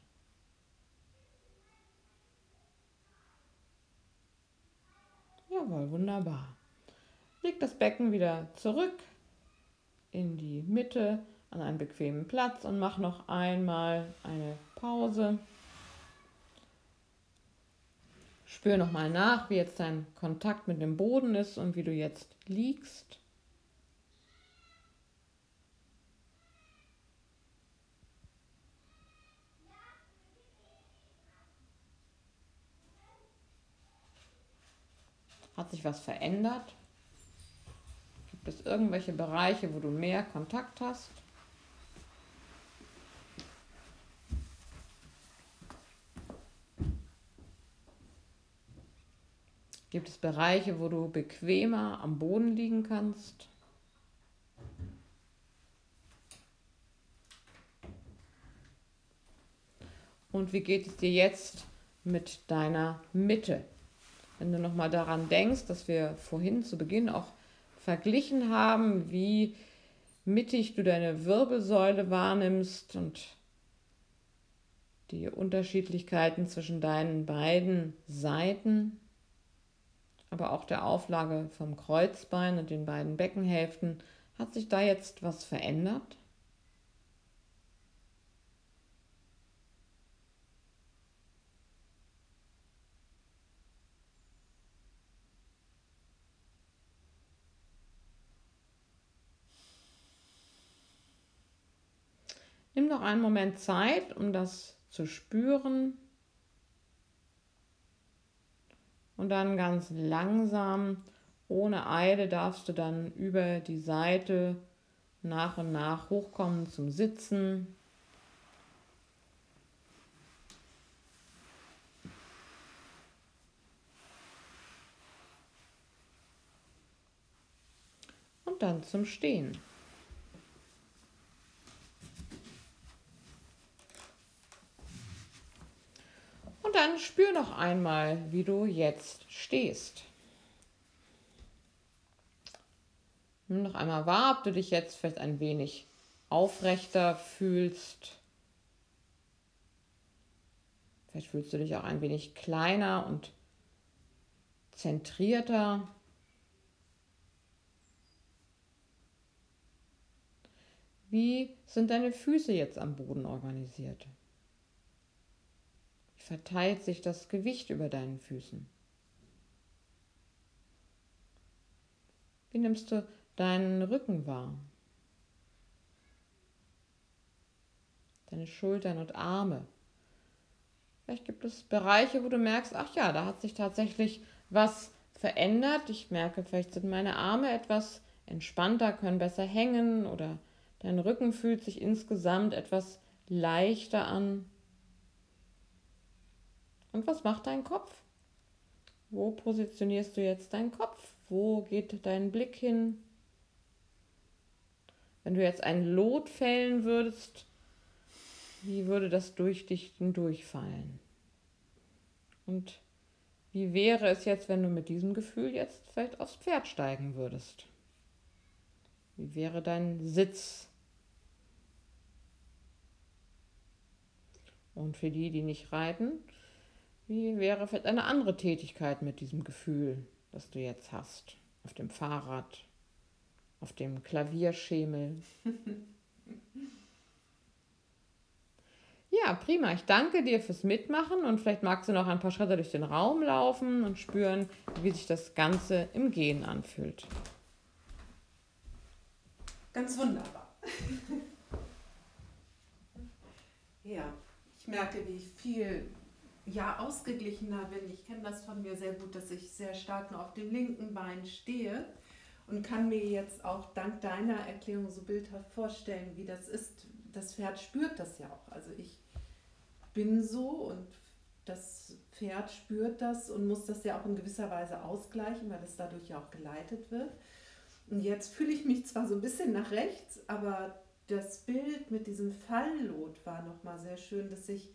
Jawohl, wunderbar. Leg das Becken wieder zurück in die Mitte an einen bequemen Platz und mach noch einmal eine Pause. Spür nochmal nach, wie jetzt dein Kontakt mit dem Boden ist und wie du jetzt liegst. Hat sich was verändert? Gibt es irgendwelche Bereiche, wo du mehr Kontakt hast? Gibt es Bereiche, wo du bequemer am Boden liegen kannst? Und wie geht es dir jetzt mit deiner Mitte? Wenn du nochmal daran denkst, dass wir vorhin zu Beginn auch verglichen haben, wie mittig du deine Wirbelsäule wahrnimmst und die Unterschiedlichkeiten zwischen deinen beiden Seiten, aber auch der Auflage vom Kreuzbein und den beiden Beckenhälften. Hat sich da jetzt was verändert? Einen Moment Zeit, um das zu spüren. Und dann ganz langsam, ohne Eile, darfst du dann über die Seite nach und nach hochkommen zum Sitzen. Und dann zum Stehen. Dann spür noch einmal, wie du jetzt stehst. Nimm noch einmal wahr, ob du dich jetzt vielleicht ein wenig aufrechter fühlst. Vielleicht fühlst du dich auch ein wenig kleiner und zentrierter. Wie sind deine Füße jetzt am Boden organisiert? Verteilt sich das Gewicht über deinen Füßen. Wie nimmst du deinen Rücken wahr? Deine Schultern und Arme. Vielleicht gibt es Bereiche, wo du merkst, ach ja, da hat sich tatsächlich was verändert. Ich merke, vielleicht sind meine Arme etwas entspannter, können besser hängen oder dein Rücken fühlt sich insgesamt etwas leichter an. Und was macht dein Kopf? Wo positionierst du jetzt deinen Kopf? Wo geht dein Blick hin? Wenn du jetzt ein Lot fällen würdest, wie würde das durch dich durchfallen? Und wie wäre es jetzt, wenn du mit diesem Gefühl jetzt vielleicht aufs Pferd steigen würdest? Wie wäre dein Sitz? Und für die, die nicht reiten, wie wäre vielleicht eine andere Tätigkeit mit diesem Gefühl, das du jetzt hast? Auf dem Fahrrad, auf dem Klavierschemel. ja, prima. Ich danke dir fürs Mitmachen und vielleicht magst du noch ein paar Schritte durch den Raum laufen und spüren, wie sich das Ganze im Gehen anfühlt. Ganz wunderbar. ja, ich merke, wie viel ja ausgeglichener bin. Ich kenne das von mir sehr gut, dass ich sehr stark nur auf dem linken Bein stehe und kann mir jetzt auch dank deiner Erklärung so bildhaft vorstellen, wie das ist. Das Pferd spürt das ja auch. Also ich bin so und das Pferd spürt das und muss das ja auch in gewisser Weise ausgleichen, weil es dadurch ja auch geleitet wird. Und jetzt fühle ich mich zwar so ein bisschen nach rechts, aber das Bild mit diesem Falllot war nochmal sehr schön, dass ich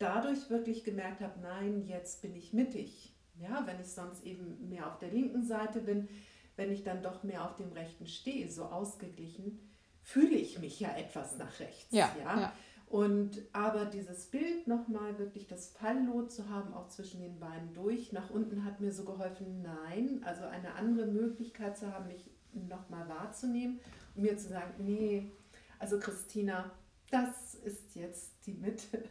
dadurch wirklich gemerkt habe, nein, jetzt bin ich mittig. Ja, wenn ich sonst eben mehr auf der linken Seite bin, wenn ich dann doch mehr auf dem rechten stehe, so ausgeglichen, fühle ich mich ja etwas nach rechts. Ja, ja? ja. Und aber dieses Bild nochmal wirklich das Falllot zu haben, auch zwischen den Beinen durch, nach unten hat mir so geholfen, nein, also eine andere Möglichkeit zu haben, mich nochmal wahrzunehmen und mir zu sagen, nee, also Christina, das ist jetzt die Mitte.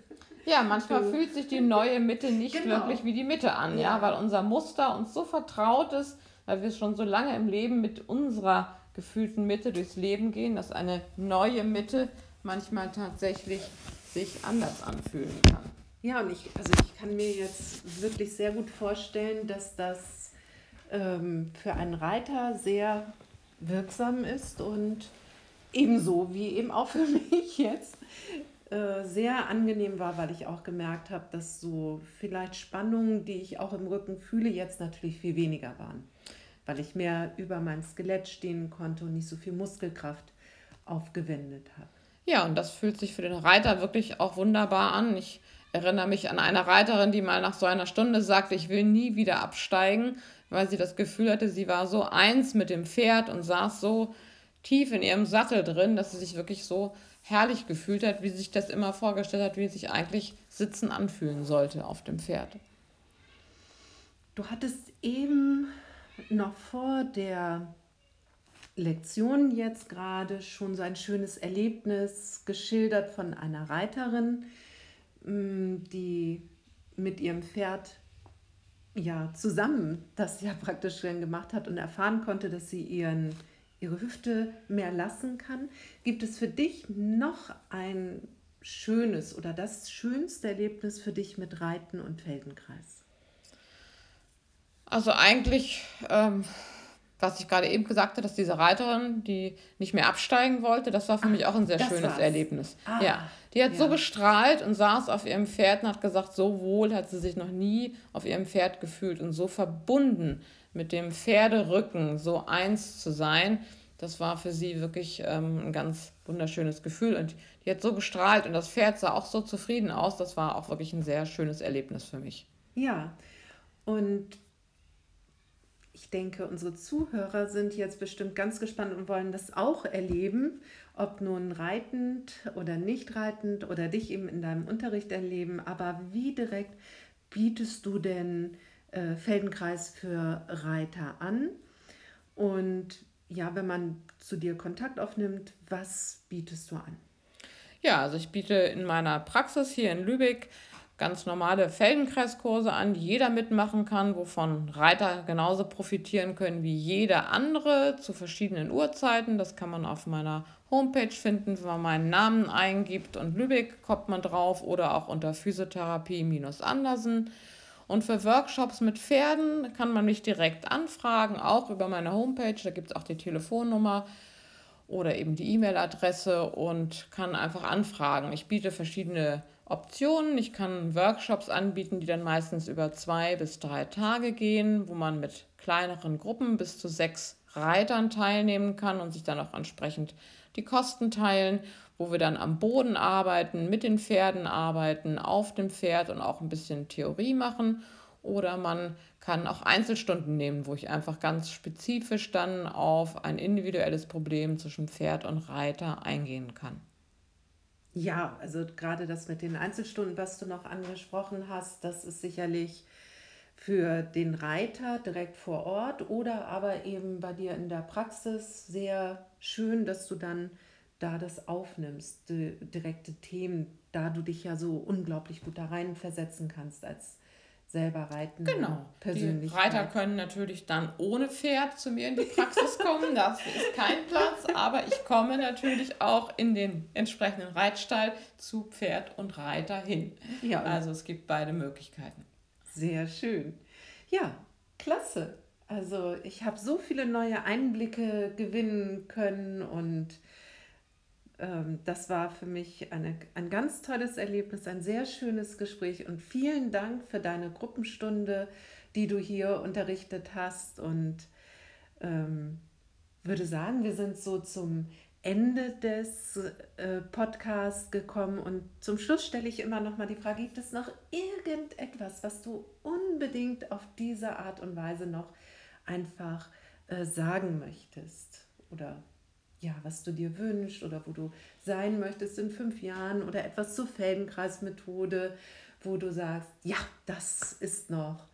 Ja, manchmal so. fühlt sich die neue Mitte nicht genau. wirklich wie die Mitte an, ja. ja, weil unser Muster uns so vertraut ist, weil wir schon so lange im Leben mit unserer gefühlten Mitte durchs Leben gehen, dass eine neue Mitte manchmal tatsächlich sich anders anfühlen kann. Ja, und ich, also ich kann mir jetzt wirklich sehr gut vorstellen, dass das ähm, für einen Reiter sehr wirksam ist und ebenso wie eben auch für mich jetzt äh, sehr angenehm war, weil ich auch gemerkt habe, dass so vielleicht Spannungen, die ich auch im Rücken fühle, jetzt natürlich viel weniger waren, weil ich mehr über mein Skelett stehen konnte und nicht so viel Muskelkraft aufgewendet habe. Ja, und das fühlt sich für den Reiter wirklich auch wunderbar an. Ich erinnere mich an eine Reiterin, die mal nach so einer Stunde sagte, ich will nie wieder absteigen, weil sie das Gefühl hatte, sie war so eins mit dem Pferd und saß so tief in ihrem Sattel drin, dass sie sich wirklich so herrlich gefühlt hat, wie sich das immer vorgestellt hat, wie sich eigentlich Sitzen anfühlen sollte auf dem Pferd. Du hattest eben noch vor der Lektion jetzt gerade schon so ein schönes Erlebnis geschildert von einer Reiterin, mm, die mit ihrem Pferd ja zusammen das ja praktisch gemacht hat und erfahren konnte, dass sie ihren, ihre Hüfte mehr lassen kann. Gibt es für dich noch ein schönes oder das schönste Erlebnis für dich mit Reiten und Feldenkreis? Also eigentlich ähm, was ich gerade eben gesagt habe, dass diese Reiterin, die nicht mehr absteigen wollte, das war für Ach, mich auch ein sehr schönes war's. Erlebnis. Ah, ja, die hat ja. so gestrahlt und saß auf ihrem Pferd und hat gesagt, so wohl hat sie sich noch nie auf ihrem Pferd gefühlt und so verbunden mit dem Pferderücken, so eins zu sein. Das war für sie wirklich ähm, ein ganz wunderschönes Gefühl und die hat so gestrahlt und das Pferd sah auch so zufrieden aus. Das war auch wirklich ein sehr schönes Erlebnis für mich. Ja, und ich denke, unsere Zuhörer sind jetzt bestimmt ganz gespannt und wollen das auch erleben, ob nun reitend oder nicht reitend oder dich eben in deinem Unterricht erleben. Aber wie direkt bietest du denn äh, Feldenkreis für Reiter an? Und ja, wenn man zu dir Kontakt aufnimmt, was bietest du an? Ja, also ich biete in meiner Praxis hier in Lübeck ganz normale Feldenkreiskurse an, die jeder mitmachen kann, wovon Reiter genauso profitieren können wie jeder andere zu verschiedenen Uhrzeiten. Das kann man auf meiner Homepage finden, wenn man meinen Namen eingibt und Lübeck kommt man drauf oder auch unter Physiotherapie-Andersen. Und für Workshops mit Pferden kann man mich direkt anfragen, auch über meine Homepage. Da gibt es auch die Telefonnummer oder eben die E-Mail-Adresse und kann einfach anfragen. Ich biete verschiedene Optionen. Ich kann Workshops anbieten, die dann meistens über zwei bis drei Tage gehen, wo man mit kleineren Gruppen bis zu sechs Reitern teilnehmen kann und sich dann auch entsprechend die Kosten teilen, wo wir dann am Boden arbeiten, mit den Pferden arbeiten, auf dem Pferd und auch ein bisschen Theorie machen. Oder man kann auch Einzelstunden nehmen, wo ich einfach ganz spezifisch dann auf ein individuelles Problem zwischen Pferd und Reiter eingehen kann. Ja, also gerade das mit den Einzelstunden, was du noch angesprochen hast, das ist sicherlich für den Reiter direkt vor Ort oder aber eben bei dir in der Praxis sehr schön, dass du dann da das aufnimmst, direkte Themen, da du dich ja so unglaublich gut da rein versetzen kannst als selber reiten. Genau. Persönlich. Die Reiter können natürlich dann ohne Pferd zu mir in die Praxis kommen. Das ist kein Platz, aber ich komme natürlich auch in den entsprechenden Reitstall zu Pferd und Reiter hin. Ja. Also es gibt beide Möglichkeiten. Sehr schön. Ja, klasse. Also ich habe so viele neue Einblicke gewinnen können und das war für mich eine, ein ganz tolles Erlebnis, ein sehr schönes Gespräch und vielen Dank für deine Gruppenstunde, die du hier unterrichtet hast. Und ähm, würde sagen, wir sind so zum Ende des äh, Podcasts gekommen. Und zum Schluss stelle ich immer noch mal die Frage, gibt es noch irgendetwas, was du unbedingt auf diese Art und Weise noch einfach äh, sagen möchtest oder ja, was du dir wünschst oder wo du sein möchtest in fünf Jahren oder etwas zur Feldenkreismethode, wo du sagst, ja, das ist noch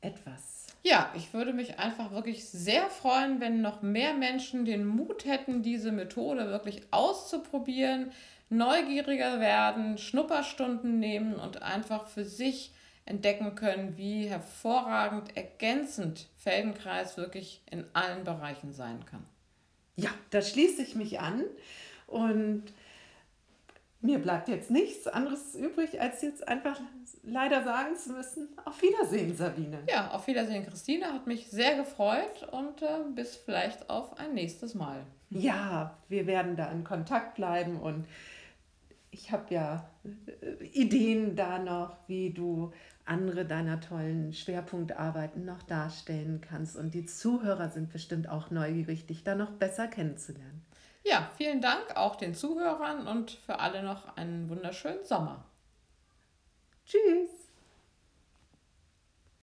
etwas. Ja, ich würde mich einfach wirklich sehr freuen, wenn noch mehr Menschen den Mut hätten, diese Methode wirklich auszuprobieren, neugieriger werden, Schnupperstunden nehmen und einfach für sich entdecken können, wie hervorragend ergänzend Feldenkreis wirklich in allen Bereichen sein kann. Ja, da schließe ich mich an und mir bleibt jetzt nichts anderes übrig, als jetzt einfach leider sagen zu müssen, auf Wiedersehen, Sabine. Ja, auf Wiedersehen, Christine. Hat mich sehr gefreut und äh, bis vielleicht auf ein nächstes Mal. Ja, wir werden da in Kontakt bleiben und ich habe ja äh, Ideen da noch, wie du andere deiner tollen Schwerpunktarbeiten noch darstellen kannst. Und die Zuhörer sind bestimmt auch neugierig, dich da noch besser kennenzulernen. Ja, vielen Dank auch den Zuhörern und für alle noch einen wunderschönen Sommer. Tschüss.